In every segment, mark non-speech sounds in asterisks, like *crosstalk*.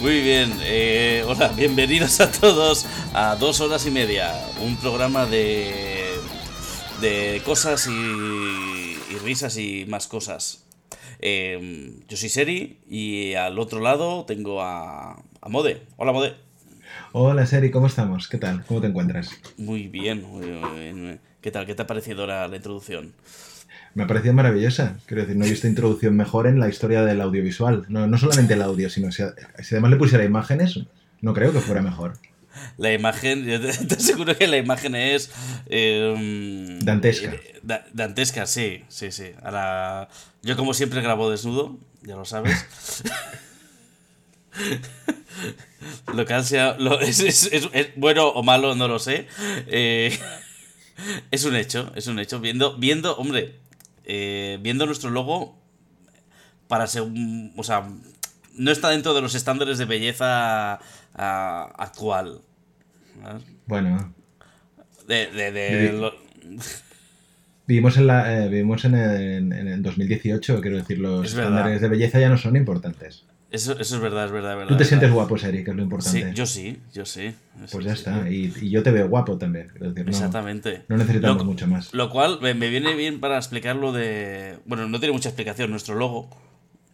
Muy bien, eh, hola, bienvenidos a todos a dos horas y media, un programa de, de cosas y, y risas y más cosas. Eh, yo soy Seri y al otro lado tengo a, a Mode. Hola Mode. Hola Seri, ¿cómo estamos? ¿Qué tal? ¿Cómo te encuentras? Muy bien, muy bien. ¿Qué tal? ¿Qué te ha parecido la, la introducción? Me ha parecido maravillosa. Quiero decir, no he visto introducción mejor en la historia del audiovisual. No, no solamente el audio, sino si, si además le pusiera imágenes, no creo que fuera mejor. La imagen, yo te, *laughs* te aseguro que la imagen es. eh, Dantesca. eh, da- dantesca, sí, sí, sí. Ahora, yo, como siempre, grabo desnudo, ya lo sabes. *laughs* lo que sea. Lo, es, es- es- es bueno o malo, no lo sé. Eh, *laughs* es un hecho, es un hecho. Viendo, viendo hombre, eh, viendo nuestro logo, para ser. O sea, no está dentro de los estándares de belleza ah, actual. Bueno, De, de, de Sí. lo- *laughs* vivimos en, la, eh, vivimos en, el, en el 2018, quiero decir, los Es verdad. estándares de belleza ya no son importantes. Eso, eso es verdad, es verdad, verdad. Tú te es sientes guapo, Seri, que es lo Sí, importante. yo sí, yo sí. Pues ya sí, está. sí. Y, y yo te veo guapo también. Quiero decir, no, Exactamente. no necesitamos Lo- mucho más. Lo cual me, me viene bien para explicar lo de. Bueno, no tiene mucha explicación nuestro logo.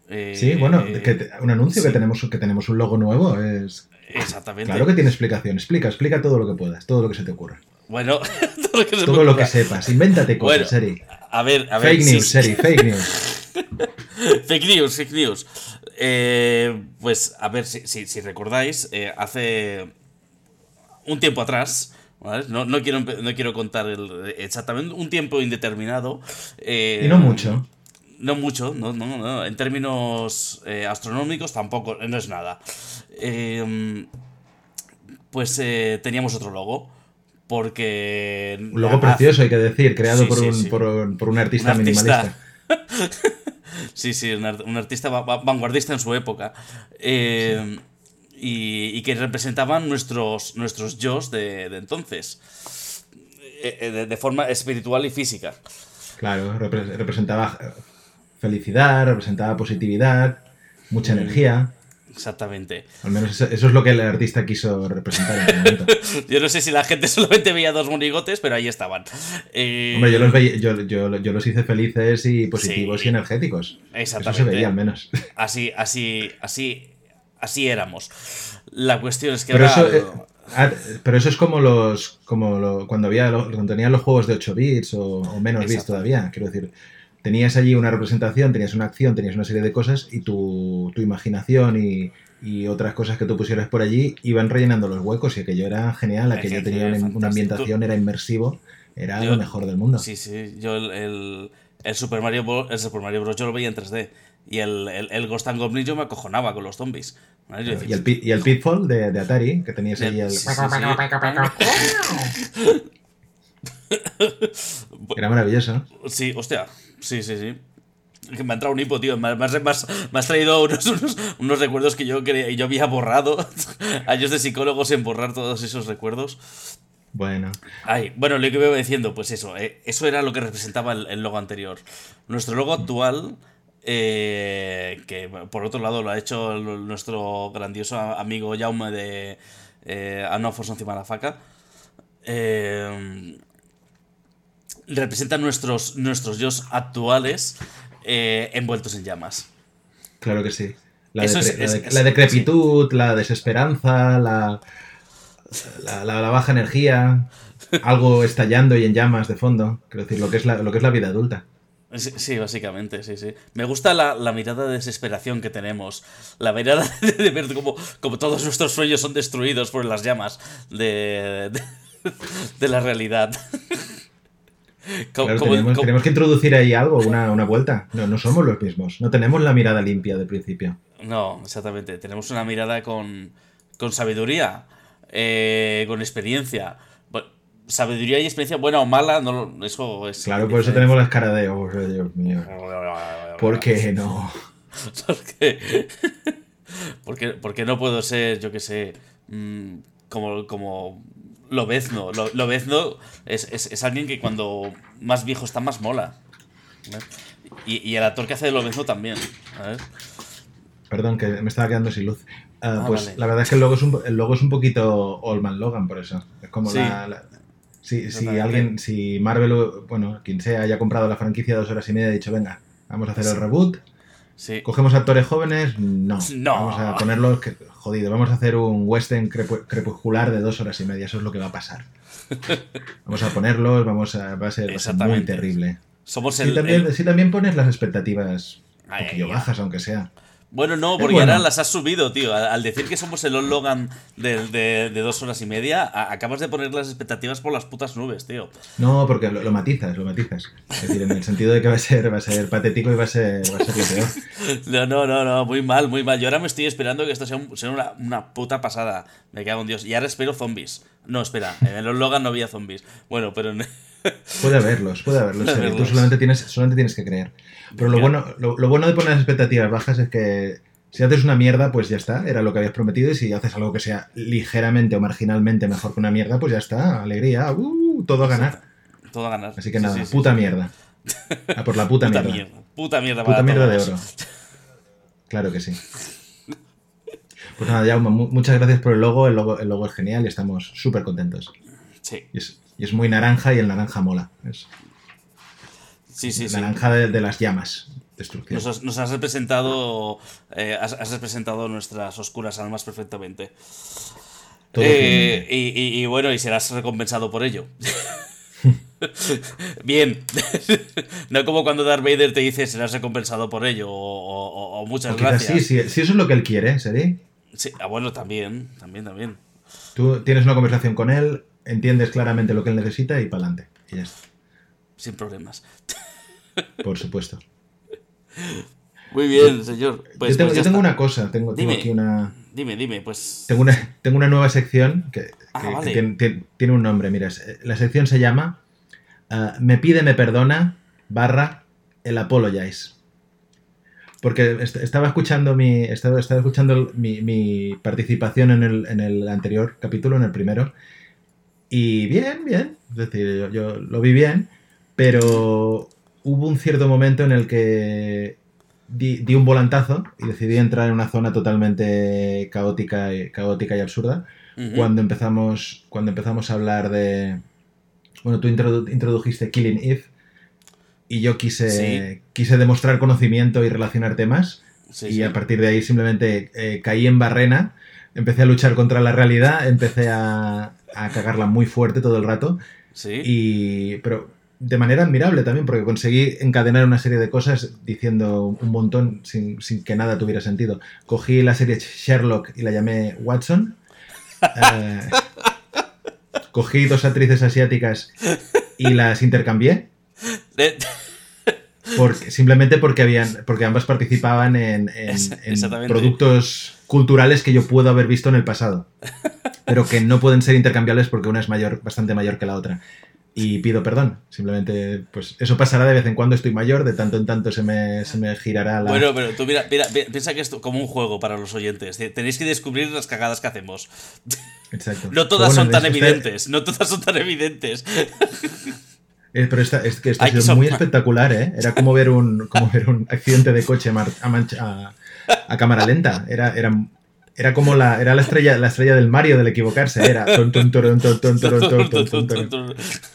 Eh, Sí, bueno, que te- un anuncio sí. que tenemos que tenemos un logo nuevo es Exactamente. claro que tiene explicación. Explica, explica todo lo que puedas, todo lo que se te ocurra, Bueno, *laughs* todo lo que se todo lo que sepas. Invéntate cosas, Bueno, Seri. A ver, a ver. Fake news. Seri, *laughs* fake news. Fake news, fake news. Eh, pues a ver, si, si, si recordáis, eh, hace un tiempo atrás, ¿vale? no, no, quiero, no quiero contar el- exactamente un tiempo indeterminado. eh, Y no mucho. No mucho, no, no, no. En términos eh, astronómicos tampoco, no es nada. Eh, pues teníamos otro logo. Porque. Un logo precioso, hay que decir, creado Sí, por, sí, un, sí. Por, un, por un artista Un artista. minimalista. *laughs* Sí, sí, un, art- un artista va- va- vanguardista en su época. Eh, y, y que representaban nuestros, nuestros yos de, de entonces. Eh, eh, de, de forma espiritual y física. Claro, repre- representaba felicidad, representaba positividad, mucha Mm. energía. Exactamente. Al menos eso, eso es lo que el artista quiso representar en el momento. *laughs* Yo no sé si la gente solamente veía dos monigotes, pero ahí estaban. Eh, Hombre, yo los, veía- yo, yo- yo los hice felices y positivos Sí. y energéticos. Eso Exactamente. se veía al menos. *laughs* Así, así, así, así éramos. La cuestión es que Pero ahora. eso, eh, ah, pero eso es como los como lo- cuando había cuando tenían los juegos de 8 bits o, o menos bits todavía. Quiero decir, tenías allí una representación, tenías una acción, tenías una serie de cosas y tu, tu imaginación y, y otras cosas que tú pusieras por allí iban rellenando los huecos y aquello era genial, aquello tenía una, ambientación, era inmersivo, era Yo- lo mejor del mundo. Sí, sí. Yo el, el, el Super Mario Bros. El Super Mario Bros. yo lo veía en 3D. Y el, el, el Ghost and Goblins yo me acojonaba con los zombies. ¿vale? Yo decía, Y el, y el Pitfall de, de Atari, que tenías allí el... Sí, sí, sí. *laughs* Era maravilloso. Sí, hostia. Sí, sí, sí. Que me ha entrado un hipo, tío. Me, has- me has- me has- me has traído unos, *laughs* unos, unos recuerdos que yo, quería, yo había borrado. *laughs* Años de psicólogos en borrar todos esos recuerdos. Bueno, Ay, bueno, lo que iba diciendo, pues eso, eh, eso era lo que representaba el, el logo anterior. Nuestro logo actual, eh, que por otro lado lo ha hecho el- nuestro grandioso amigo Jaume de eh, A No Force encima de la faca, eh, representa nuestros, nuestros yos actuales eh, envueltos en llamas. claro que sí. La, Eso es- decre- la es- de- es- la decrepitud, la desesperanza, la, la, baja energía, algo estallando y en llamas de fondo. Quiero decir, lo que es la, lo que es la vida adulta. Sí, sí, básicamente, sí, sí. Me gusta la, la mirada de desesperación que tenemos. La mirada *laughs* de, de ver cómo, cómo todos nuestros sueños son destruidos por las llamas de, de, de la realidad. *laughs* Claro, tenemos, tenemos que introducir ahí algo, una, una vuelta. No, no somos los mismos. No tenemos la mirada limpia de principio. No, exactamente. Tenemos una mirada con, con sabiduría, eh, con experiencia. Sabiduría y experiencia, buena o mala, no, eso es. Claro, por eso tenemos la cara de, oh, Dios mío. ¿Por qué no? *laughs* Porque, *laughs* porque, porque no puedo ser, yo qué sé, mm, como, como Lobezno. Lo- Lobezno es, es, es alguien que cuando más viejo está, más mola. Y, y el actor que hace de Lobezno también. ¿sabes? Perdón, que me estaba quedando sin luz. Ah, Ah, pues vale. la verdad es que el logo es un, el logo es un poquito Old Man Logan, por eso. Es como Sí. la. la- si, alguien, si Marvel, bueno, quien sea, haya comprado la franquicia dos horas y media y ha dicho, venga, vamos a hacer el reboot, Sí. cogemos actores jóvenes, no. No. Vamos a ponerlos, que, jodido, vamos a hacer un western crepu- crepuscular de dos horas y media, eso es lo que va a pasar. *laughs* Vamos a ponerlos, vamos a, va a ser, va a ser muy terrible. Somos Sí el, también, el- sí, también pones las expectativas un poquillo bajas, aunque sea. Bueno, no, porque bueno. ahora las has subido, tío. Al, decir que somos el Logan de, de- de dos horas y media, a- acabas de poner las expectativas por las putas nubes, tío. No, porque lo, lo matizas, lo matizas. Es decir, en el sentido de que va a ser, va a ser patético y va a ser, va a ser peor. *laughs* No, no, no, no, muy mal, muy mal. Yo ahora me estoy esperando que esto sea, un- sea una, una puta pasada. Me cago en Dios. Y ahora espero zombies. No, espera, en el Logan no había zombies. Bueno, pero en- Puede haberlos, puede haberlos. Puede sí. Tú haberlos. solamente tienes, solamente tienes que creer. Pero lo bueno, lo, lo bueno de poner las expectativas bajas es que si haces una mierda, pues ya está, era lo que habías prometido. Y si haces algo que sea ligeramente o marginalmente mejor que una mierda, pues ya está, alegría, uh, todo a ganar. *laughs* todo a ganar. Así que Sí, nada, sí, puta sí. mierda. A por la *laughs* puta, Puta mierda. mierda. Puta mierda, Puta para mierda de oro. Claro que sí. *laughs* Pues nada, Jaume, mu- muchas gracias por el logo. El logo, el logo es genial y estamos súper contentos. Sí, Y es, y es muy naranja y el naranja mola. Es sí, sí. sí. naranja de, de las llamas. Nos has, nos has representado. eh, has, has representado nuestras oscuras almas perfectamente. Eh, y, y- y bueno, y serás recompensado por ello. *laughs* Bien. *laughs* no como cuando Darth Vader te dice serás recompensado por ello. O, o- o- o muchas O gracias. sí, sí, si eso es lo que él quiere, ¿Seri? Sí, ah, bueno, también. También, también. Tú tienes una conversación con él, entiendes claramente lo que él necesita y para adelante. Y ya está. Sin problemas. *laughs* Por supuesto. Muy bien, señor. Pues, yo tengo, pues yo tengo está. una cosa, tengo, tengo Dime. aquí una. Dime, dime, pues. Tengo una, tengo una nueva sección que, Ah, que- que vale. tiene, tiene- tiene un nombre, mira. es- La sección se llama ah, Me pide, me perdona, barra, el apologize. Porque est- estaba escuchando mi. Estaba, estaba escuchando mi, mi participación en el, en el anterior capítulo, en el primero. Y bien, bien. Es decir, yo, yo lo vi bien. Pero hubo un cierto momento en el que di, di un volantazo y decidí entrar en una zona totalmente caótica y, caótica y absurda cuando empezamos cuando empezamos a hablar de bueno tú introdu- introdujiste Killing Eve y yo quise Sí. quise demostrar conocimiento y relacionar temas Sí, y sí. a partir de ahí simplemente eh, caí en barrena empecé a luchar contra la realidad empecé a, a cagarla muy fuerte todo el rato Sí. y pero de manera admirable también porque conseguí encadenar una serie de cosas diciendo un montón sin, sin que nada tuviera sentido. Cogí la serie Sherlock y la llamé Watson. Eh, cogí dos actrices asiáticas y las intercambié. Porque, simplemente porque habían porque ambas participaban en, en- productos culturales que yo puedo haber visto en el pasado pero que no pueden ser intercambiables porque una es mayor bastante mayor que la otra y pido perdón simplemente pues eso pasará de vez en cuando estoy mayor de tanto en tanto se me, se me girará la Bueno, pero tú mira, mira, pi- piensa que es como un juego para los oyentes. Te- Tenéis que descubrir las cagadas que hacemos. Exacto. No todas son tan esta- evidentes. No todas son tan evidentes. eh, pero esta, es que esto son- muy espectacular, ¿eh? Era como ver un, como ver un accidente de coche a, mancha- a- a cámara lenta. Era, era, era como la, era la estrella, la estrella del Mario del equivocarse. Era.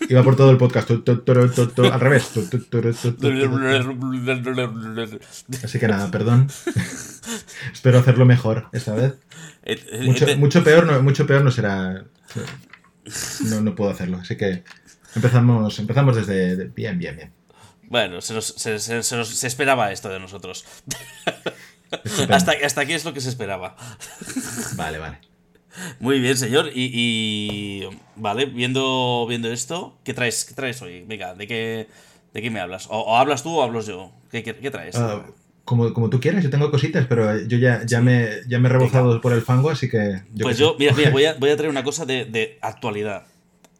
Iba por todo el podcast. al revés. Así que nada, perdón. Espero hacerlo mejor esta vez. Eh, eh, Mucho, eh, mucho peor no, mucho peor no será. No, no puedo hacerlo. Así que empezamos, empezamos desde de- bien, bien, bien. Bueno, se, nos- se- se- se nos- se esperaba esto de nosotros. Hasta, hasta aquí es lo que se esperaba. Vale, vale. Muy bien, señor. Y, y- vale, viendo, viendo esto, ¿qué traes, ¿qué traes hoy? Venga, ¿de qué, de qué me hablas? O, o hablas tú o hablo yo? ¿Qué, qué- qué traes? Ah, como, como tú quieras, yo tengo cositas, pero yo ya, ya, me, ya me he rebozado por el fango, así que. Yo pues yo, sé. mira, mira, voy a, voy a traer una cosa de, de actualidad.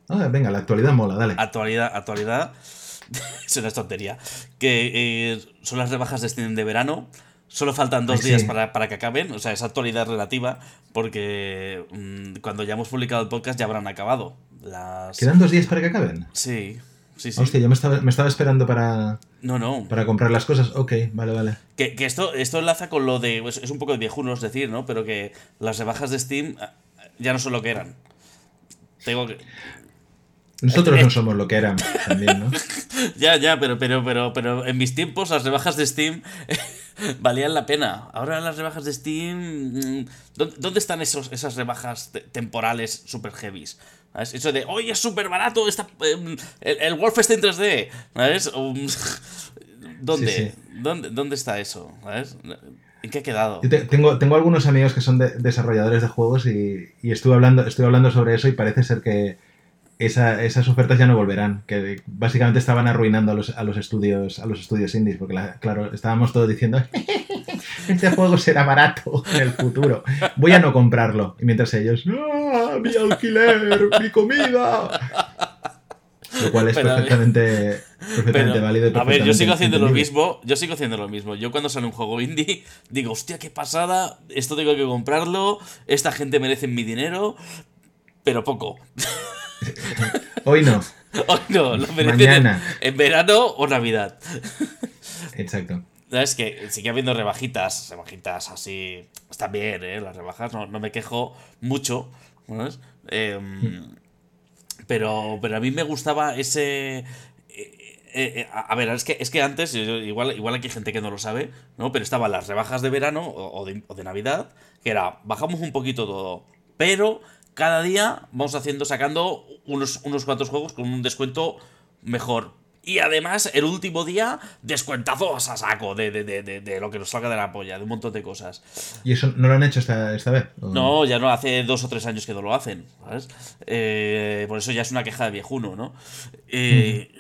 Ah, venga, la actualidad mola, dale. Actualidad, actualidad. *laughs* es una tontería. Que eh, son las rebajas de Steam de verano. Solo faltan dos días para, para que acaben. O sea, es actualidad relativa. Porque mm, cuando ya hemos publicado el podcast ya habrán acabado. Las... ¿Quedan dos días para que acaben? Sí, Sí, sí. Hostia, yo me estaba, me estaba esperando para, No, no. para comprar las cosas. Ok, vale, vale. Que, que esto, esto enlaza con lo de. pues, es un poco de viejuno, es decir, ¿no? Pero que las rebajas de Steam ah, ya no son lo que eran. Tengo que. Nosotros Eh, no somos lo que éramos también, ¿no? *laughs* Ya, ya, pero, pero, pero, pero en mis tiempos las rebajas de Steam *laughs* valían la pena. Ahora las rebajas de Steam. mm, ¿Dó- ¿Dónde están esos, esas rebajas te- temporales super heavies? ¿Sabes? Eso de, oye, es súper barato está, em, el, el Wolfenstein 3D. ¿Sabes? Um, *laughs* ¿Dónde? Sí, sí. ¿Dónde? ¿Dónde está eso? ¿Sabes? ¿En qué ha quedado? Yo te- tengo, tengo algunos amigos que son de- desarrolladores de juegos y, y estuve, hablando, estuve hablando sobre eso y parece ser que esa- esas ofertas ya no volverán. Que básicamente estaban arruinando a los, a los estudios a los estudios indies. Porque, la- claro, estábamos todos diciendo *laughs* este juego será barato en el futuro. Voy a no comprarlo. Y mientras ellos, ¡Ah, mi alquiler! ¡Mi comida! Lo cual es Pero, perfectamente, perfectamente Pero, válido. y a ver, yo sigo haciendo lo mismo. Yo sigo haciendo lo mismo. Yo cuando sale un juego indie, digo, hostia, qué pasada. Esto tengo que comprarlo. Esta gente merece mi dinero. Pero poco. *laughs* Hoy no. Hoy no, lo merecen en, Mañana. en verano o Navidad. Exacto. Es que sigue habiendo rebajitas, rebajitas así. Están bien, ¿eh? Las rebajas, no, no me quejo mucho. Em, pero, pero a mí me gustaba ese. eh, eh, eh, a a ver, es que, es que antes, igual, igual aquí hay gente que no lo sabe, ¿no? Pero estaban las rebajas de verano o, o de, o de Navidad, que era, bajamos un poquito todo, pero cada día vamos haciendo, sacando unos, unos cuantos juegos con un descuento mejor. Y además, el último día, descuentazos a saco de, de, de, de, lo que nos salga de la polla, de un montón de cosas. ¿Y eso no lo han hecho esta, esta vez? ¿O- No, ya no hace dos o tres años que no lo hacen, ¿sabes? Eh, por eso ya es una queja de viejuno, ¿no? Eh,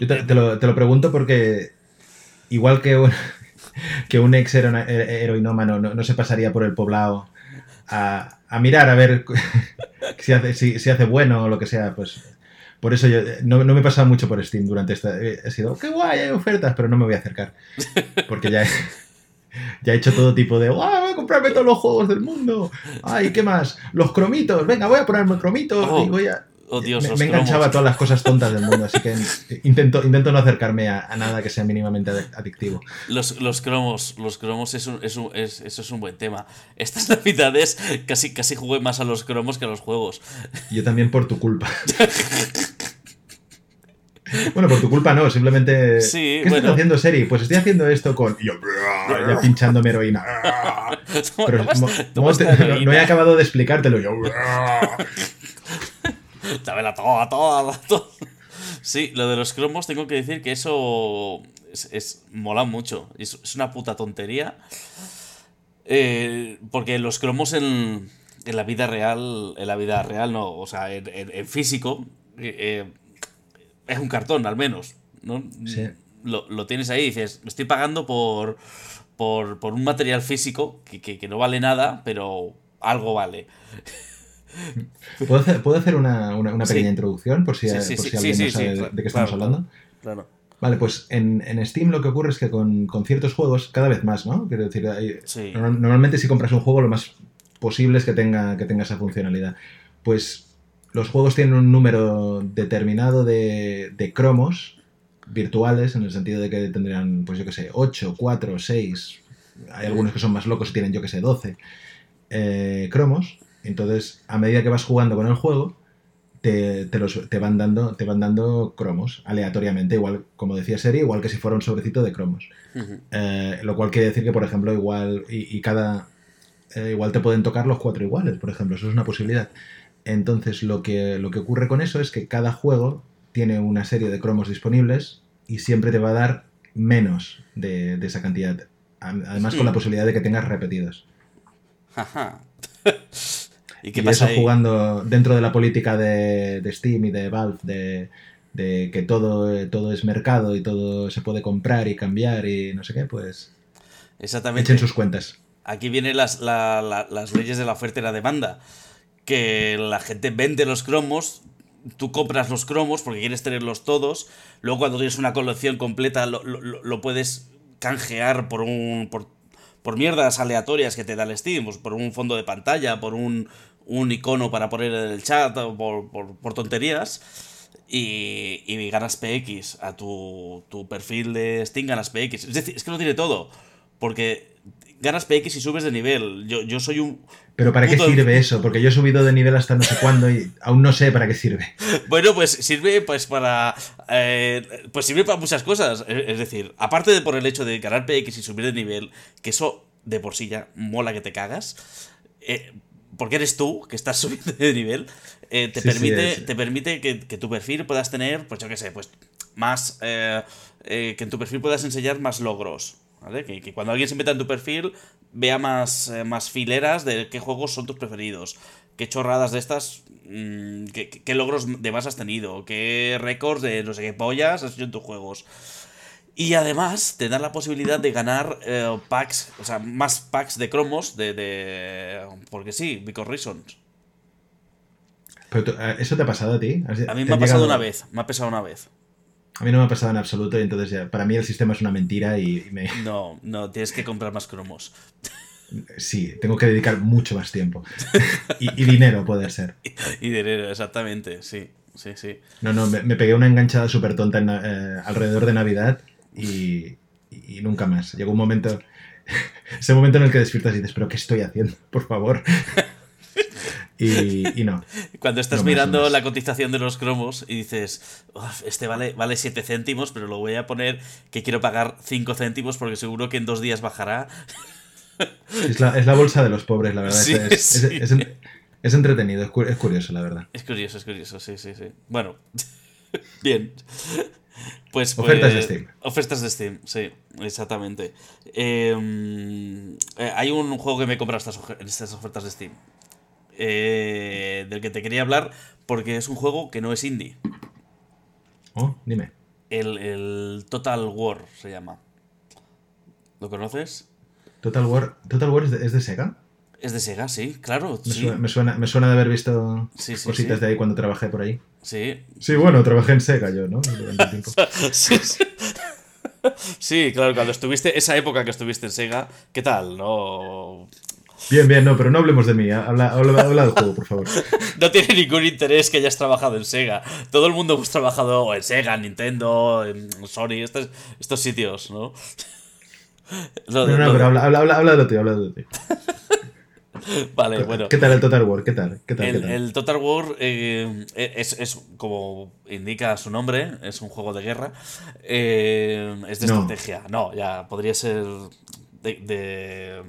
Yo te, te lo, te lo pregunto porque igual que un, *laughs* que un ex hero- heroinómano no, no se pasaría por el poblado a, a mirar a ver *laughs* si hace, si, si hace bueno o lo que sea, pues por eso yo no, no me he pasado mucho por Steam durante esta... He sido, qué guay, hay ofertas, pero no me voy a acercar. Porque ya he, *laughs* ya he hecho todo tipo de, ¡guau, voy a comprarme todos los juegos del mundo! ¡Ay, qué más! Los cromitos, venga, voy a ponerme cromitos Oh, y voy a... Dios, me, me enganchaba a todas las cosas tontas del mundo, así que intento, intento no acercarme a, a nada que sea mínimamente adictivo. Los, los cromos, los cromos es un, es un- es- eso es un buen tema. Estas *laughs* navidades casi, casi jugué más a los cromos que a los juegos. Yo también por tu culpa. *laughs* Bueno, por tu culpa no, simplemente... Sí, ¿Qué estás bueno. haciendo, Seri? Pues estoy haciendo esto con... y yo, ya pinchándome heroína. *laughs* Pero no, no he acabado de explicártelo. Yo, *laughs* Dámela toda, toda, toda. *laughs* Sí, lo de los cromos tengo que decir que eso es, es- mola mucho. Es, es una puta tontería. Eh, porque los cromos en, en la vida real, en la vida real no, o sea, en, en- en físico, eh, eh, es un cartón al menos. ¿no? Sí. Lo, lo tienes ahí y dices, me estoy pagando por, por, por un material físico que, que- que no vale nada, pero algo vale. *laughs* ¿Puedo hacer, puedo hacer una, una- una Sí. pequeña introducción por si, Sí, sí, por sí, si alguien no sabe de- claro, de qué estamos claro, hablando? Claro. Vale, pues en, en Steam lo que ocurre es que con, con ciertos juegos, cada vez más, ¿no? Quiero decir, hay- normalmente si compras un juego lo más posible es que tenga, que tenga esa funcionalidad. Pues los juegos tienen un número determinado de, de cromos virtuales, en el sentido de que tendrían, pues yo que sé, 8, 4, 6, hay algunos que son más locos y tienen, yo que sé, 12 eh, cromos. Entonces, a medida que vas jugando con el juego, te, te los, te, van dando, te van dando cromos aleatoriamente, igual, como decía Seri, igual que si fuera un sobrecito de cromos. Eh, lo cual quiere decir que, por ejemplo, igual, y, y cada. eh, igual te pueden tocar los cuatro iguales, por ejemplo, eso es una posibilidad. Entonces, lo que, lo que ocurre con eso es que cada juego tiene una serie de cromos disponibles y siempre te va a dar menos de, de esa cantidad. Además, con la posibilidad de que tengas repetidos. Ajá. *laughs* ¿Y qué y pasa eso ahí? jugando dentro de la política de, de Steam y de Valve, de, de que todo, eh, todo es mercado y todo se puede comprar y cambiar y no sé qué, pues Exactamente. echen sus cuentas. Aquí vienen las, la- la- las leyes de la oferta y la demanda. Que la gente vende los cromos, tú compras los cromos porque quieres tenerlos todos. Luego, cuando tienes una colección completa, lo- lo puedes canjear por un. Por, por mierdas aleatorias que te da el Steam, pues por un fondo de pantalla, por un, un icono para poner en el chat, por, por, por tonterías. y, y ganas PX a tu, tu perfil de Steam, ganas PX. Es decir, es que lo tiene todo. Porque ganas PX y subes de nivel. Yo, yo soy un. Pero ¿para qué sirve *laughs* eso? Porque yo he subido de nivel hasta no sé cuándo y aún no sé para qué sirve. Bueno, pues sirve pues para. eh, pues sirve para muchas cosas. Es es decir, aparte de por el hecho de ganar PX y subir de nivel, que eso de por sí ya mola que te cagas. eh, porque eres tú que estás *laughs* subiendo de nivel. eh, te, Sí, sí, permite, te permite que, que tu perfil puedas tener, pues yo qué sé, pues más. eh, eh, que en tu perfil puedas enseñar más logros. ¿Vale? Que, que cuando alguien se meta en tu perfil vea más, eh, más fileras de qué juegos son tus preferidos. Qué chorradas de estas. mm, qué, qué- qué logros de más has tenido. Qué récords de no sé qué pollas has hecho en tus juegos. Y además te dan la posibilidad de ganar eh, packs, o sea, más packs de cromos de, de. Porque sí, because reasons. Pero tú- eh, ¿Eso te ha pasado a ti? ¿Has- A mí me ha pasado llegado- una vez, me ha pasado una vez. A mí no me ha pasado en absoluto y entonces ya, para mí el sistema es una mentira y, y me, *laughs* No, no, tienes que comprar más cromos. sí, tengo que dedicar mucho más tiempo. *laughs* y, y dinero puede ser. *laughs* Y dinero, exactamente, sí, sí, sí. No, no, me, me pegué una enganchada súper tonta en eh, alrededor de Navidad y, y nunca más. Llegó un momento, *laughs* ese momento en el que despiertas y dices, pero ¿qué estoy haciendo? Por favor. *laughs* y, y no. Cuando estás No más, mirando no la cotización de los cromos y dices, "Uf, este vale, vale 7 céntimos, pero lo voy a poner que quiero pagar 5 céntimos porque seguro que en dos días bajará. Es la, es la bolsa de los pobres, la verdad. Sí, es, sí. es es entretenido, es curioso, la verdad. Es curioso, es curioso, sí, sí, sí. Bueno, *laughs* bien. Pues, Ofertas pues, de Steam. Ofertas de Steam, sí, exactamente. Eh, eh, hay un juego que me he comprado estas, estas ofertas de Steam. eh, del que te quería hablar porque es un juego que no es indie. Oh, dime. El, el Total War se llama. ¿Lo conoces? Total War, Total War es de, es de Sega. Es de Sega, sí, claro. Me, sí, suena, me, suena, me suena de haber visto Sí, sí, cositas de ahí cuando trabajé por ahí. sí. Sí, bueno, trabajé en Sega yo, ¿no? *laughs* Sí, claro, cuando estuviste, esa época que estuviste en Sega, ¿qué tal? No, Bien, bien, no, pero no hablemos de mí. Habla, habla, habla del juego, por favor. *laughs* no tiene ningún interés que hayas trabajado en Sega. Todo el mundo hemos trabajado en Sega, en Nintendo, en Sony, estos, estos sitios, ¿no? *laughs* No, no, lo pero habla, habla, habla, habla de lo tuyo, habla de lo tuyo. *laughs* Vale, bueno. ¿Qué tal el Total War? ¿Qué tal? ¿Qué tal? ¿Qué El, tal? el Total War eh, es, es, como indica su nombre, es un juego de guerra. eh, es de No. estrategia. No, ya podría ser de, de,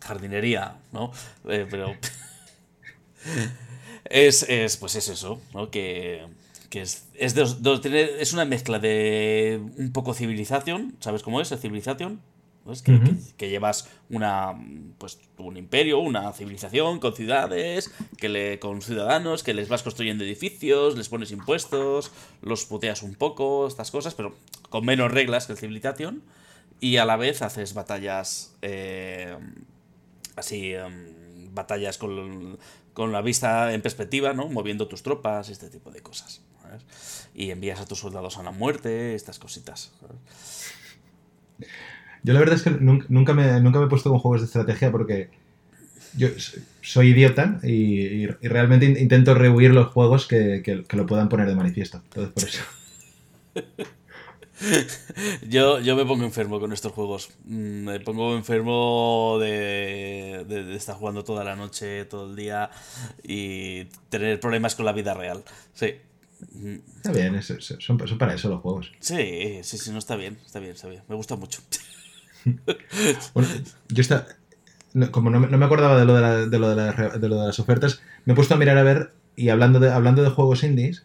jardinería, ¿no? Eh, pero. *laughs* es, es, pues es eso, ¿no? Que, que es, es, de es una mezcla de un poco civilización, ¿sabes cómo es? El civilización. ¿Ves? Que, Ujú. que- que llevas una pues un imperio, una civilización con ciudades, que le, con ciudadanos, que les vas construyendo edificios, les pones impuestos, los puteas un poco, estas cosas, pero con menos reglas que el Civilization. Y a la vez haces batallas eh, así, em, batallas con, con la vista en perspectiva, ¿no? Moviendo tus tropas, este tipo de cosas. ¿sabes? Y envías a tus soldados a la muerte, estas cositas. ¿sabes? Yo la verdad es que nunca, nunca, me, nunca me he puesto con juegos de estrategia porque yo soy idiota y, y- y realmente in- intento rehuir los juegos que, que- que lo puedan poner de manifiesto. Entonces, por eso. *laughs* Yo, yo me pongo enfermo con estos juegos. Mm, Me pongo enfermo de, de- de estar jugando toda la noche, todo el día y tener problemas con la vida real. Sí. Mm, Está bien, es- son, son para eso los juegos. Sí, sí, sí, no está bien, está bien, está bien. Me gusta mucho. *laughs* *laughs* Bueno, yo está, no, como no, no me acordaba de lo de, la- de lo de, la de lo de las ofertas, me he puesto a mirar a ver y hablando de, hablando de juegos indies,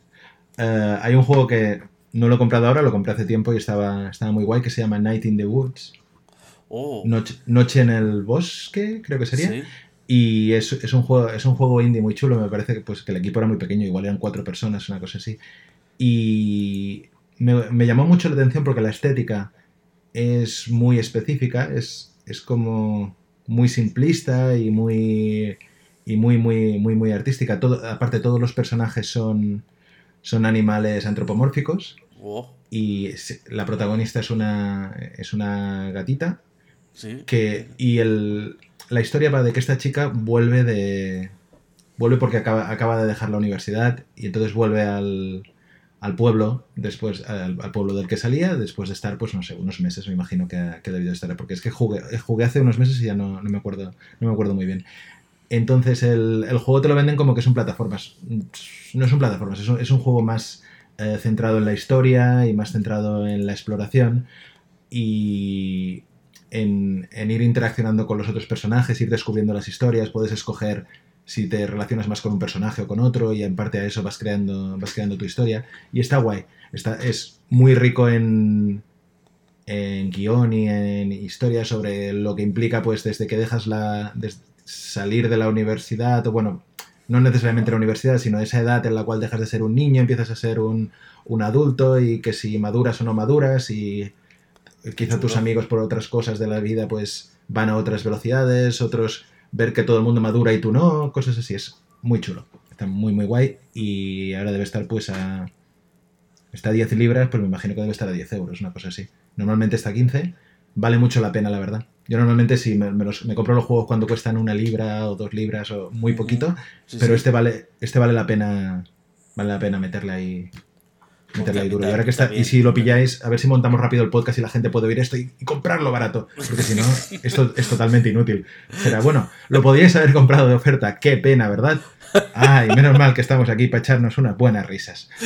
eh, hay un juego que no lo he comprado ahora, lo compré hace tiempo y estaba, estaba muy guay, que se llama Night in the Woods, Oh, Noche, Noche en el Bosque, creo que sería. sí. Y es, es un juego, es un juego indie muy chulo, me parece que, pues, que el equipo era muy pequeño, igual eran cuatro personas, una cosa así. Y me, me llamó mucho la atención porque la estética es muy específica, es, es como muy simplista y muy y muy muy muy muy artística. Todo, aparte todos los personajes son son animales antropomórficos y la protagonista es una es una gatita sí. que y el, la historia va de que esta chica vuelve de vuelve porque acaba, acaba de dejar la universidad y entonces vuelve al, al pueblo, después al, pueblo del que salía, después de estar, pues no sé, unos meses, me imagino que, que ha debido estar, porque es que jugué, jugué hace unos meses y ya no, no, me acuerdo, no me acuerdo muy bien. Entonces el, el, juego te lo venden como que son plataformas. No son plataformas, es un, es un juego más eh, centrado en la historia y más centrado en la exploración y en, en, ir interaccionando con los otros personajes, ir descubriendo las historias, puedes escoger si te relacionas más con un personaje o con otro y en parte a eso vas creando, vas creando tu historia. Y está guay, está, es muy rico en, en guion y en historia sobre lo que implica pues desde que dejas la salir de la universidad, o bueno, no necesariamente la universidad, sino esa edad en la cual dejas de ser un niño, empiezas a ser un, un adulto y que si maduras o no maduras y quizá tus amigos por otras cosas de la vida pues van a otras velocidades, otros ver que todo el mundo madura y tú no, cosas así, es muy chulo, está muy muy guay y ahora debe estar pues a... Está a 10 libras, pues me imagino que debe estar a 10 euros, una cosa así. Normalmente está a 15, vale mucho la pena, la verdad. Yo normalmente sí, me, me, compro los juegos cuando cuestan una libra o dos libras o muy poquito, pero este vale este vale la pena vale la pena meterle ahí meterle ahí duro. Y ahora que está y si lo pilláis, a ver si montamos rápido el podcast y la gente puede oír esto y, comprarlo barato, porque si no esto *laughs* es totalmente inútil. Será bueno, lo podíais haber comprado de oferta, qué pena, ¿verdad? Ay, menos mal que estamos aquí para echarnos unas buenas risas. *laughs*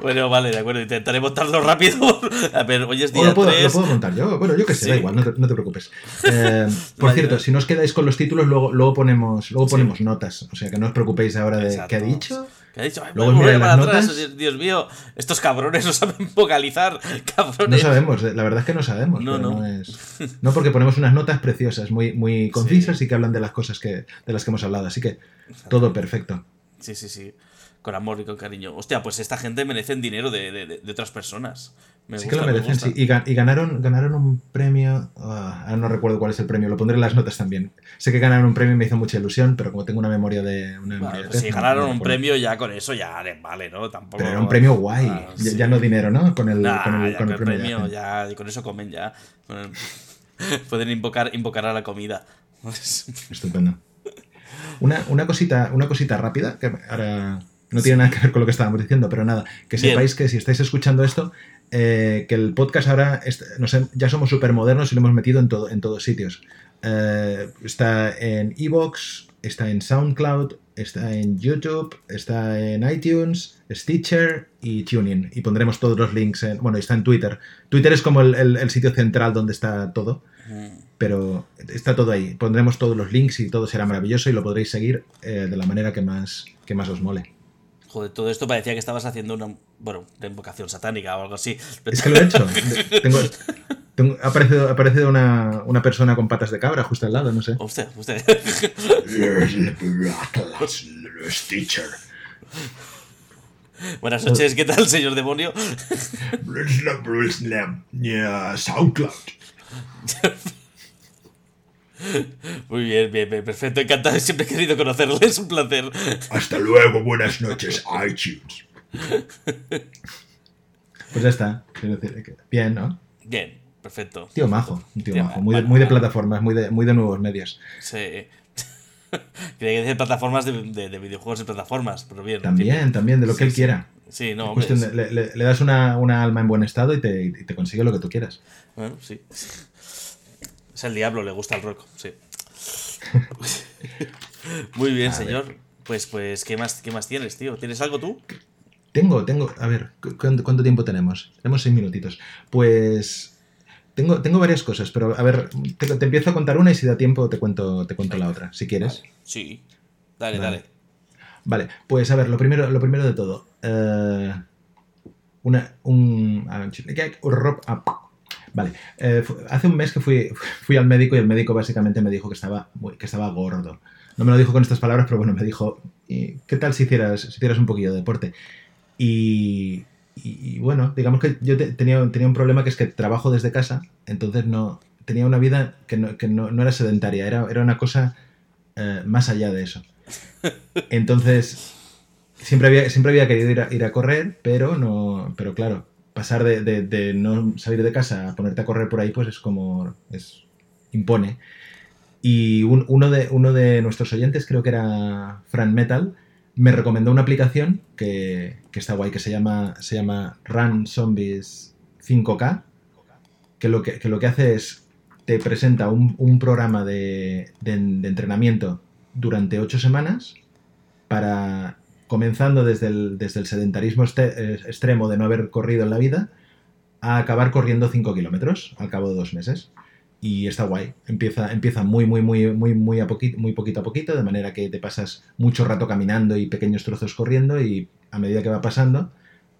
Bueno, vale, de acuerdo, intentaré montarlo rápido. *laughs* A ver, hoy es día lo puedo, lo puedo montar yo. Bueno, yo que sé, da igual, no te, no te preocupes. Eh, por cierto, si no os quedáis con los títulos, luego, luego ponemos, luego ponemos notas. O sea, que no os preocupéis ahora de qué ha dicho. ¿Qué ha dicho? luego notas. Dios mío, estos cabrones no saben vocalizar. Cabrones. No sabemos, la verdad es que no sabemos. No, no. No, es... no, porque ponemos unas notas preciosas, muy, muy concisas y que hablan de las cosas que, de las que hemos hablado. Así que todo perfecto. Sí, sí, sí con amor y con cariño. Hostia, pues esta gente merecen dinero de, de, otras personas. sí que lo merecen, sí. Y, ganaron, ganaron un premio. Ah, no recuerdo cuál es el premio, lo pondré en las notas también. Sé que ganaron un premio y me hizo mucha ilusión, pero como tengo una memoria de. Una pues si ganaron un premio, ya con eso ya vale, ¿no? Tampoco. Pero era un premio guay. ya, no dinero, ¿no? Con el, con el, con el premio. ya, con eso comen ya. *laughs* Pueden invocar, invocar a la comida. *laughs* Estupendo. Una, una, cosita, una cosita rápida, que ahora no tiene nada que ver con lo que estábamos diciendo, pero nada, que sepáis que si estáis escuchando esto, eh, que el podcast ahora ya somos súper modernos y lo hemos metido en, todo, en todos sitios. Eh, está en Evox, está en SoundCloud, está en YouTube, está en iTunes, Stitcher y Tuning. Y pondremos todos los links en. Bueno, está en Twitter. Twitter es como el, sitio central donde está todo. Pero está todo ahí. Pondremos todos los links y todo será maravilloso y lo podréis seguir eh, de la manera que más, que más os mole. Joder, todo esto parecía que estabas haciendo una, bueno, una invocación satánica o algo así. Es que lo he hecho. Tengo, ha aparecido, ha aparecido una, una, persona con patas de cabra justo al lado, no sé. Usted, usted. Buenas noches, ¿qué tal, señor demonio? SoundCloud. *laughs* *laughs* Muy bien, bien, bien, perfecto. Encantado, siempre he querido conocerle, es un placer. Hasta luego, buenas noches, iTunes. Pues ya está. Bien, ¿no? Bien, perfecto. Tío majo, un tío, majo. Muy, de, muy de plataformas, muy de, muy de nuevos medios. Sí. *laughs* Quería decir plataformas de, de, videojuegos y plataformas, pero bien. También, también, de lo que él quiera. Sí, no. le, le, das una, una, alma en buen estado y te, y te consigue lo que tú quieras. Bueno, sí. Es el diablo, le gusta el rock, sí. *laughs* Muy bien, señor. Pues, pues, ¿qué más, ¿qué más tienes, tío? ¿Tienes algo tú? Tengo, tengo. A ver, ¿cuánto, tiempo tenemos? Tenemos seis minutitos. Pues. Tengo, tengo varias cosas, pero a ver, te, empiezo a contar una y si da tiempo te cuento, te cuento la otra, si quieres. Sí. Dale, dale. Vale, pues a ver, lo primero, lo primero de todo. Uh, una, un, Vale, eh, hace un mes que fui, *laughs* fui al médico y el médico básicamente me dijo que estaba, que estaba gordo. No me lo dijo con estas palabras, pero bueno, me dijo, ¿qué tal si hicieras, si hicieras un poquillo de deporte? Y, bueno, digamos que yo tenía, tenía un problema que es que trabajo desde casa, entonces no tenía una vida que no, que no, no era sedentaria, era, era una cosa eh, más allá de eso. *laughs* Entonces, siempre había, siempre había querido ir a, ir a correr, pero no, pero claro, pasar de, no salir de casa a ponerte a correr por ahí, pues es como. es impone. Y uno, de, uno de nuestros oyentes, creo que era Fran Metal, me recomendó una aplicación que, que está guay, que se llama, se llama Run Zombies 5K, que lo que, que lo que hace es te presenta un, programa de, de entrenamiento durante ocho semanas para comenzando desde el, desde el sedentarismo este, extremo de no haber corrido en la vida a acabar corriendo 5 kilómetros al cabo de dos meses. Y está guay. Empieza, empieza muy, muy, muy, muy, muy, a poquito, muy poquito a poquito, de manera que te pasas mucho rato caminando y pequeños trozos corriendo y a medida que va pasando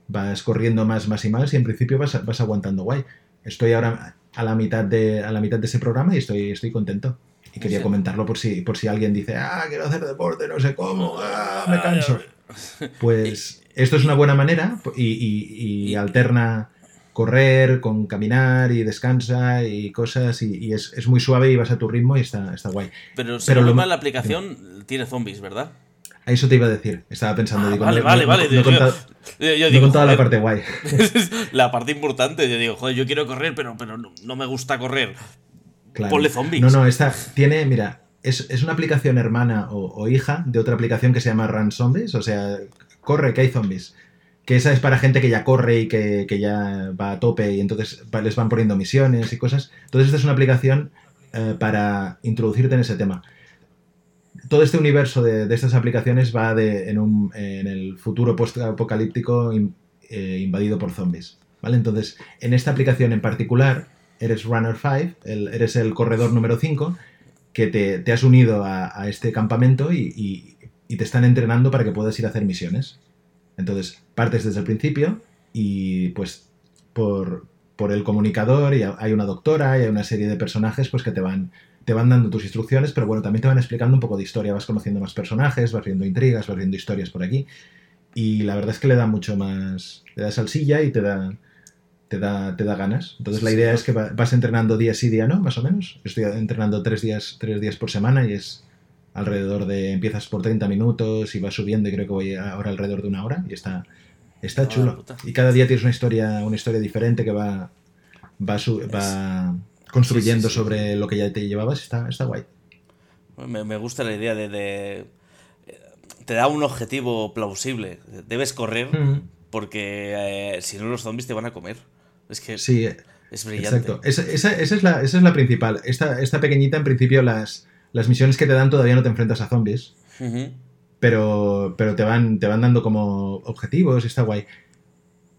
vas corriendo más, más y más y en principio vas, vas aguantando guay. Estoy ahora a la mitad de, a la mitad de ese programa y estoy, estoy contento. Y quería comentarlo por si, por si alguien dice, ah, quiero hacer deporte, no sé cómo, ah, me canso. *laughs* Pues esto es una buena manera y, y, y alterna correr con caminar y descansa y cosas y, y es, es, muy suave y vas a tu ritmo y está, está guay. Pero si Pero lo la aplicación sí. tiene zombies, ¿verdad? A eso te iba a decir. Estaba pensando, ah, digo, vale, no, vale, no, vale. No, contado, yo, yo digo, contado *laughs* joder, la parte guay. *laughs* la parte importante. Yo digo, joder, yo quiero correr, pero, pero no, no me gusta correr. Claro. Ponle zombies. No, no, esta tiene, mira, es, es una aplicación hermana o, hija de otra aplicación que se llama Run Zombies, o sea, corre que hay zombies. Que esa es para gente que ya corre y que, que ya va a tope y entonces les van poniendo misiones y cosas. Entonces esta es una aplicación eh, para introducirte en ese tema. Todo este universo de, de estas aplicaciones va de, en, un, en, el futuro post-apocalíptico eh, invadido por zombies. ¿vale? Entonces, en esta aplicación en particular, eres Runner 5, el, eres el corredor número 5, que te, te has unido a, a, este campamento y, y, te están entrenando para que puedas ir a hacer misiones. Entonces, partes desde el principio y pues por, por el comunicador y hay una doctora y hay una serie de personajes pues que te van, te van dando tus instrucciones, pero bueno, también te van explicando un poco de historia, vas conociendo más personajes, vas viendo intrigas, vas viendo historias por aquí y la verdad es que le da mucho más, le da salsilla y te da, te da, te da ganas. Entonces la idea es que vas entrenando día sí, día no, más o menos. Estoy entrenando tres días, tres días por semana y es alrededor de, empiezas por 30 minutos y vas subiendo y creo que voy ahora alrededor de una hora y está, está chulo. Y cada día tienes una historia, una historia diferente que va, va, su, va construyendo sí, sí, sí. sobre lo que ya te llevabas. Está, está guay. Me, me gusta la idea de, de, Te da un objetivo plausible. Debes correr mm. porque eh, si no los zombies te van a comer. Es que sí, es brillante. Exacto. Esa, esa, esa, es la, esa es la principal. Esta, esta pequeñita, en principio, las, las misiones que te dan todavía no te enfrentas a zombies. Uh -huh. Pero, pero te, van, te van dando como objetivos y está guay.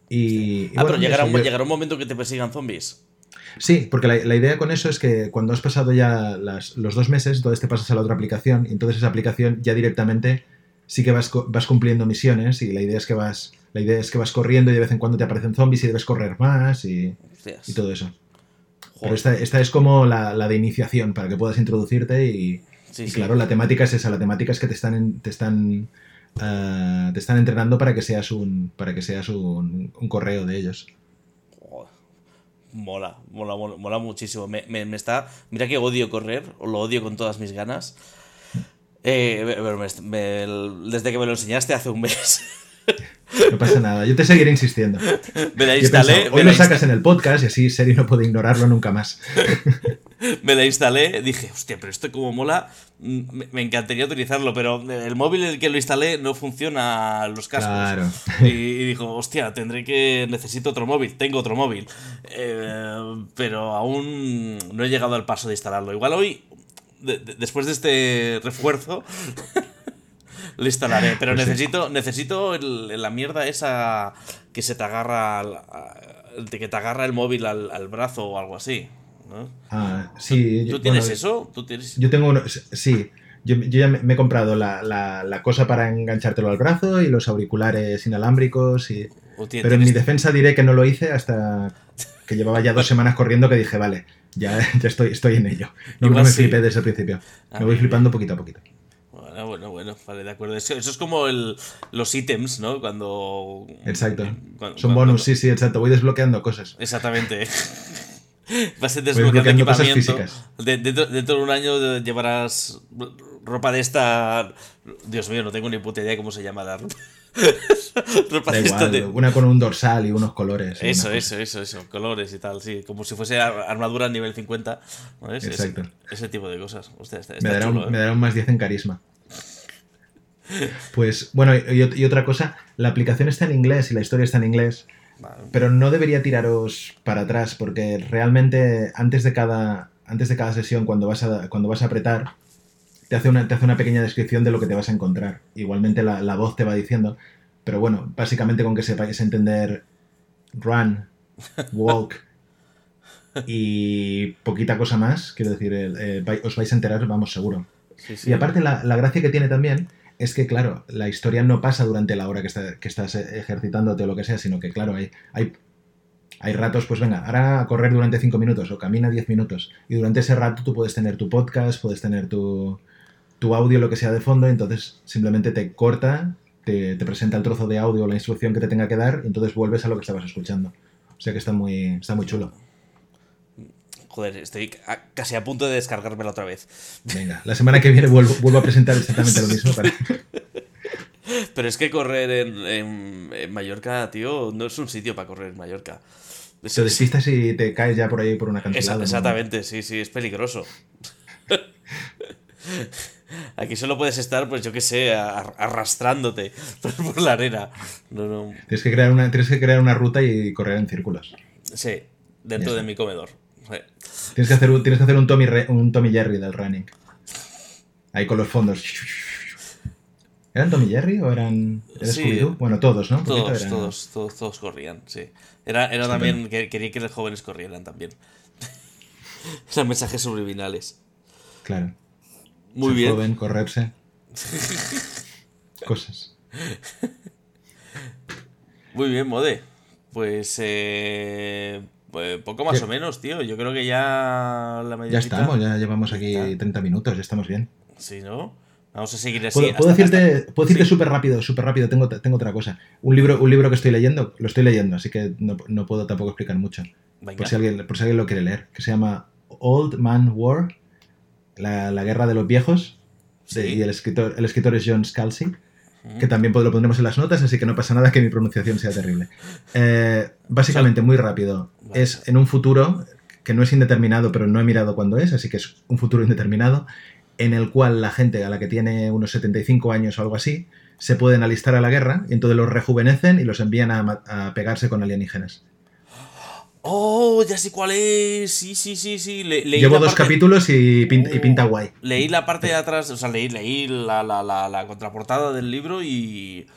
Y, ah, y bueno, pero llegará, un, yo... llegará un momento que te persigan zombies. Sí, porque la, la, idea con eso es que cuando has pasado ya las, los dos meses, entonces te pasas a la otra aplicación y entonces esa aplicación ya directamente sí que vas, vas cumpliendo misiones y la idea es que vas la idea es que vas corriendo y de vez en cuando te aparecen zombies y debes correr más y, y todo eso. Joder. Pero esta, esta, es como la, la, de iniciación para que puedas introducirte y, sí, y claro, la temática es esa, la temática es que te están, te están, uh, te están entrenando para que seas un, para que seas un, un correo de ellos. Mola, mola, mola, mola muchísimo. Me, me, me, está. Mira que odio correr, lo odio con todas mis ganas. Eh, me, desde que me lo enseñaste hace un mes. *laughs* No pasa nada, yo te seguiré insistiendo. Me la instalé. Pensado, hoy lo sacas en el podcast y así Seri no puede ignorarlo nunca más. me la instalé, dije, hostia, pero esto como mola, me, me, encantaría utilizarlo, pero el móvil en el que lo instalé no funciona los cascos. Claro. Y, y dijo, hostia, tendré que. Necesito otro móvil, tengo otro móvil. Eh, pero aún no he llegado al paso de instalarlo. Igual hoy, de, de, después de este refuerzo. Lo instalaré. Pero pues necesito, sí. necesito el, la mierda esa que se te agarra. Al, que te agarra el móvil al, al brazo o algo así. ¿no? Ah, sí. ¿Tú, tú tienes bueno, eso? ¿Tú tienes... Yo tengo uno. Sí. Yo, yo ya me he comprado la, la, la, cosa para enganchártelo al brazo y los auriculares inalámbricos. Y... Hostia, Pero en mi defensa diré que no lo hice hasta que llevaba ya dos *laughs* semanas corriendo que dije, vale, ya, *laughs* ya estoy, estoy en ello. No, no me sí. flipé desde el principio. Me voy flipando poquito a poquito. Bueno, bueno, bueno, vale, de acuerdo. Eso, eso es como el, los ítems, ¿no? Cuando. Exacto. Cuando, Son bonus, cuando... sí, sí, exacto. Voy desbloqueando cosas. Exactamente. *laughs* Vas a desbloqueando equipamiento. De, dentro, dentro de un año llevarás ropa de esta. Dios mío, no tengo ni puta idea de cómo se llama la ropa. *laughs* ropa da igual, de... Una con un dorsal y unos colores. Eso, eso, eso, eso, colores y tal, sí. Como si fuese armadura nivel 50. ¿no? Ese, Exacto. Ese, ese, tipo de cosas. Hostia, está, está me, dará chulo, un, ¿eh? me dará un más 10 en carisma. Pues bueno, y, y otra cosa, la aplicación está en inglés y la historia está en inglés. Vale. Pero no debería tiraros para atrás, porque realmente antes de cada, antes de cada sesión, cuando vas a, cuando vas a apretar, te hace, una, te hace una pequeña descripción de lo que te vas a encontrar. Igualmente la, la voz te va diciendo. Pero bueno, básicamente con que sepáis entender run, walk *laughs* y poquita cosa más, quiero decir, eh, os vais a enterar, vamos, seguro. Sí, sí. Y aparte, la, la gracia que tiene también es que, claro, la historia no pasa durante la hora que, está- que estás ejercitándote o lo que sea, sino que, claro, hay, hay, hay ratos, pues venga, ahora a correr durante 5 minutos o camina 10 minutos. Y durante ese rato tú puedes tener tu podcast, puedes tener tu, tu audio, lo que sea de fondo, y entonces simplemente te corta, te, te presenta el trozo de audio o la instrucción que te tenga que dar, y entonces vuelves a lo que estabas escuchando. O sea que está muy, está muy chulo. Joder, estoy casi a punto de descargármela otra vez. Venga, la semana que viene vuelvo, vuelvo a presentar exactamente lo mismo para... *laughs* Pero es que correr en, en- en Mallorca, tío, no es un sitio para correr en Mallorca. Es- Te despistas y te caes ya por ahí por una. ¿no? exactamente, sí, sí, es peligroso. *laughs* Aquí solo puedes estar, pues yo qué sé, ar- arrastrándote *laughs* por, la arena. No, no. Tienes que, crear una, tienes que crear una ruta y correr en círculos. Sí, dentro de mi comedor. Sí. Tienes que hacer, un- tienes que hacer un, Tommy, un Tommy Jerry del running. Ahí con los fondos. ¿Eran Tommy Jerry o eran, era Sí. Bueno, todos, ¿no? Todos, todos, todos corrían, sí. Era, era también, que, quería que los jóvenes corrieran también. *laughs* Eran mensajes subliminales. Claro. Muy Ser bien. joven, correrse. *laughs* Cosas. Muy bien, Mode. Pues, eh, pues poco más o menos, tío. Yo creo que ya la media Ya estamos, ya llevamos aquí Ya está. 30 minutos, ya estamos bien. Sí, ¿no? Vamos a seguir así. Puedo, puedo hasta- decirte, hasta- puedo decirte sí. súper rápido, súper rápido, tengo, tengo otra cosa. Un libro, un libro que estoy leyendo, lo estoy leyendo, así que no, no puedo tampoco explicar mucho. Venga. Por si, alguien, por si alguien lo quiere leer, que se llama Old Man War, la, la guerra de los viejos, de- Sí. y el escritor, el escritor es John Scalzi, que también lo pondremos en las notas, así que no pasa nada que mi pronunciación sea terrible. Eh, básicamente, muy rápido, es en un futuro que no es indeterminado, pero no he mirado cuándo es, así que es un futuro indeterminado, en el cual la gente a la que tiene unos 75 años o algo así, se pueden alistar a la guerra y entonces los rejuvenecen y los envían a, a pegarse con alienígenas. Oh, ya sé cuál es. Sí, sí, sí, sí. Le- leí Llevo dos parte- capítulos y pinta, y Oh. pinta guay. Leí la parte de atrás, o sea, leí, leí la, la, la, la contraportada del libro y,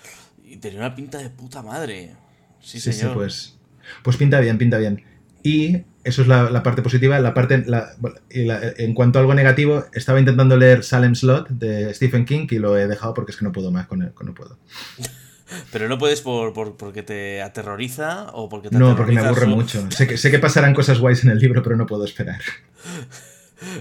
y tenía una pinta de puta madre. Sí, Sí, sí, señor. pues, pues pinta bien, pinta bien. Y eso es la, la parte positiva. La parte, la- la- en cuanto a algo negativo, estaba intentando leer Salem Slot de Stephen King y lo he dejado porque es que no puedo más con él, no puedo. *laughs* Pero no puedes por, por- porque te aterroriza o porque te No, porque me aburre su- mucho. Sé que, sé que pasarán cosas guays en el libro, pero no puedo esperar. *laughs*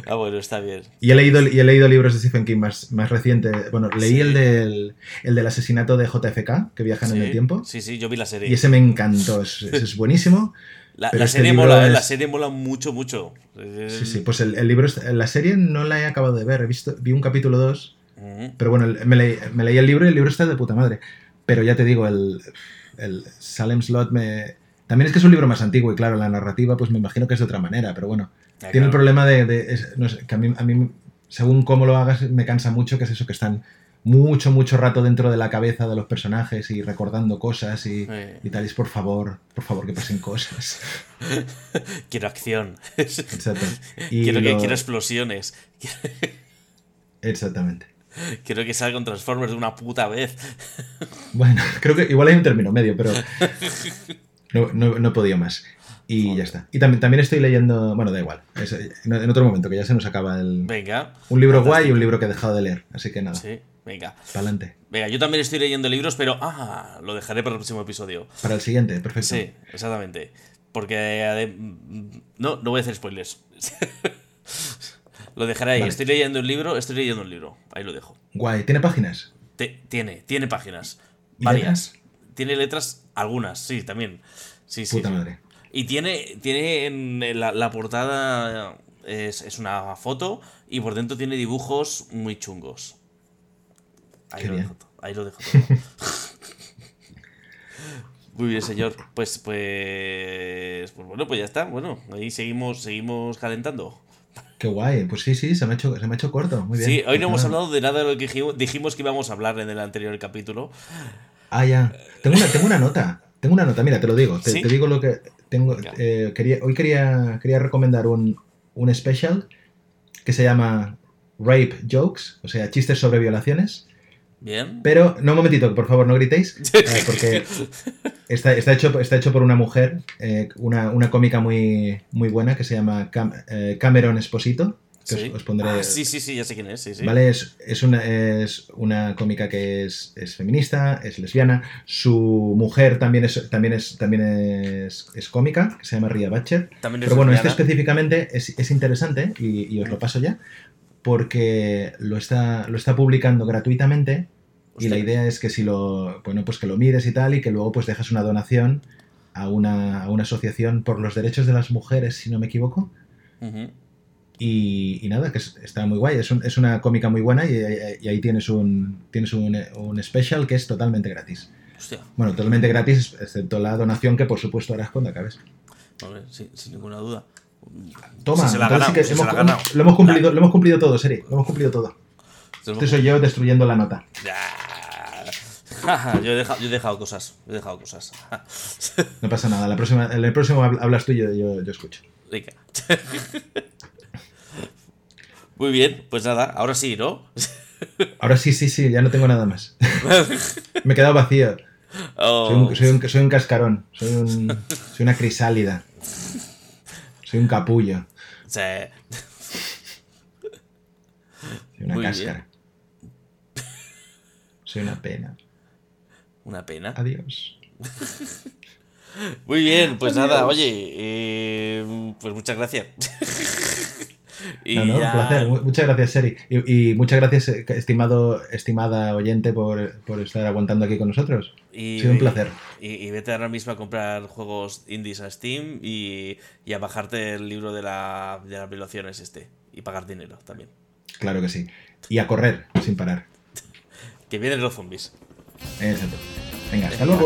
Ah, bueno, está bien. Y he leído, y he leído libros de Stephen King más, más recientes. Bueno, leí Sí. el, del, el del asesinato de JFK, que viajan en Sí, el tiempo. Sí, sí, yo vi la serie. Y ese me encantó, es, es *laughs* buenísimo. la, la este serie mola, es- la serie mola mucho, mucho. Sí, sí, pues el, el libro, la serie no la he acabado de ver, he visto, vi un capítulo 2, Ujú. pero bueno, me leí, me leí el libro y el libro está de puta madre. Pero ya te digo, el, el Salem Slot me... También es que es un libro más antiguo y claro, la narrativa pues me imagino que es de otra manera, pero bueno, Ah, tiene el problema de... de- es- no sé, que a mí, a mí, según cómo lo hagas, me cansa mucho, que es eso, que están mucho, mucho rato dentro de la cabeza de los personajes y recordando cosas y, y tal. Y es por favor, por favor que pasen cosas. *laughs* Quiero acción. Exacto. *laughs* Y quiero, que, quiero explosiones. *laughs* Exactamente. *laughs* Quiero que salga un Transformers de una puta vez. *laughs* Bueno, creo que igual hay un término medio, pero *laughs* no, no, no he podido más. Y ya está. Y también, también estoy leyendo, bueno, da igual, es- en otro momento, que ya se nos acaba el... Venga. Un libro guay y un libro que he dejado de leer, así que nada, Sí, venga. para adelante. Venga, yo también estoy leyendo libros, pero ah, lo dejaré para el próximo episodio. Para el siguiente, perfecto. Sí, exactamente. Porque ade- no, no voy a hacer spoilers. Lo dejaré ahí. Vale. Estoy leyendo un libro, estoy leyendo un libro. Ahí lo dejo. Guay, ¿tiene páginas? Te- tiene, tiene páginas. ¿Y Varias. letras? Tiene letras, algunas, sí, también. Sí. Puta sí. madre. Y tiene, tiene en la, la portada es, es una foto y por dentro tiene dibujos muy chungos. Ahí Qué lo bien. dejo todo. Ahí lo dejo todo. *laughs* Muy bien, señor. Pues, pues, pues bueno, pues ya está. Bueno, ahí seguimos, seguimos calentando. Qué guay. Pues sí, sí, se me ha hecho, se me ha hecho corto. Muy bien. Sí, hoy no Pues hemos nada. hablado de nada de lo que dijimos, que íbamos a hablar en el anterior capítulo. Ah, ya. Tengo una, tengo una nota. Tengo una nota, mira, te lo digo. Te, ¿Sí? te digo lo que tengo. Eh, quería, hoy quería, quería recomendar un, un special que se llama Rape Jokes, o sea, chistes sobre violaciones. Bien. Pero, no, un momentito, por favor, no gritéis, *laughs* eh, porque está, está, hecho, está hecho por una mujer, eh, una, una cómica muy, muy buena que se llama Cam- eh, Cameron Esposito, que Sí. os, pondré... Ah, sí, sí, sí, ya sé quién es. Sí, sí. ¿Vale? Es, es una, es una cómica que es, es feminista, es lesbiana. Su mujer también es, también es, también es, es cómica, que se llama Ria es Pero bueno, este lesbiana. específicamente es, es interesante y, y os lo paso ya, porque lo está, lo está publicando gratuitamente y la idea es que si lo, bueno, pues que lo mires y tal y que luego pues dejas una donación a una, a una asociación por los derechos de las mujeres, si no me equivoco. Y, y nada, que es- está muy guay. Es, un- es una cómica muy buena y, y ahí tienes un tienes un, un special que es totalmente gratis. Hostia, Bueno, totalmente gratis, excepto la donación que por supuesto harás cuando acabes. sí, sin ninguna duda. Toma, se la ha sí ganado, que hemos, la lo, hemos cumplido, lo hemos cumplido todo, Seri. Lo hemos cumplido todo. Este soy yo destruyendo la nota. *laughs* Yo, he dejado, yo he dejado cosas. He dejado cosas. *laughs* No pasa nada. La próxima, en el próximo hab- hablas tú y yo, yo, yo escucho. Venga. *laughs* Muy bien, pues nada, ahora sí, ¿no? Ahora sí, sí, sí, ya no tengo nada más. Me he quedado vacío. Oh, Soy un, soy un- soy un cascarón. Soy, un, soy una crisálida. Soy un capullo. sí. Soy una Muy cáscara. Soy una pena. Una pena. Adiós. Muy bien, pues Adiós. nada, oye, eh, pues muchas gracias. *laughs* y No, no, ya- un placer. Mu- Muchas gracias, Seri. Y, y muchas gracias, estimado, estimada oyente, por, por estar aguantando aquí con nosotros. y- Ha sido un placer. Y, y vete ahora mismo a comprar juegos indies a Steam y, y a bajarte el libro de, la, de las violaciones este. Y pagar dinero también. Claro que sí. Y a correr sin parar. *laughs* Que vienen los zombies. Exacto. Venga, hasta luego.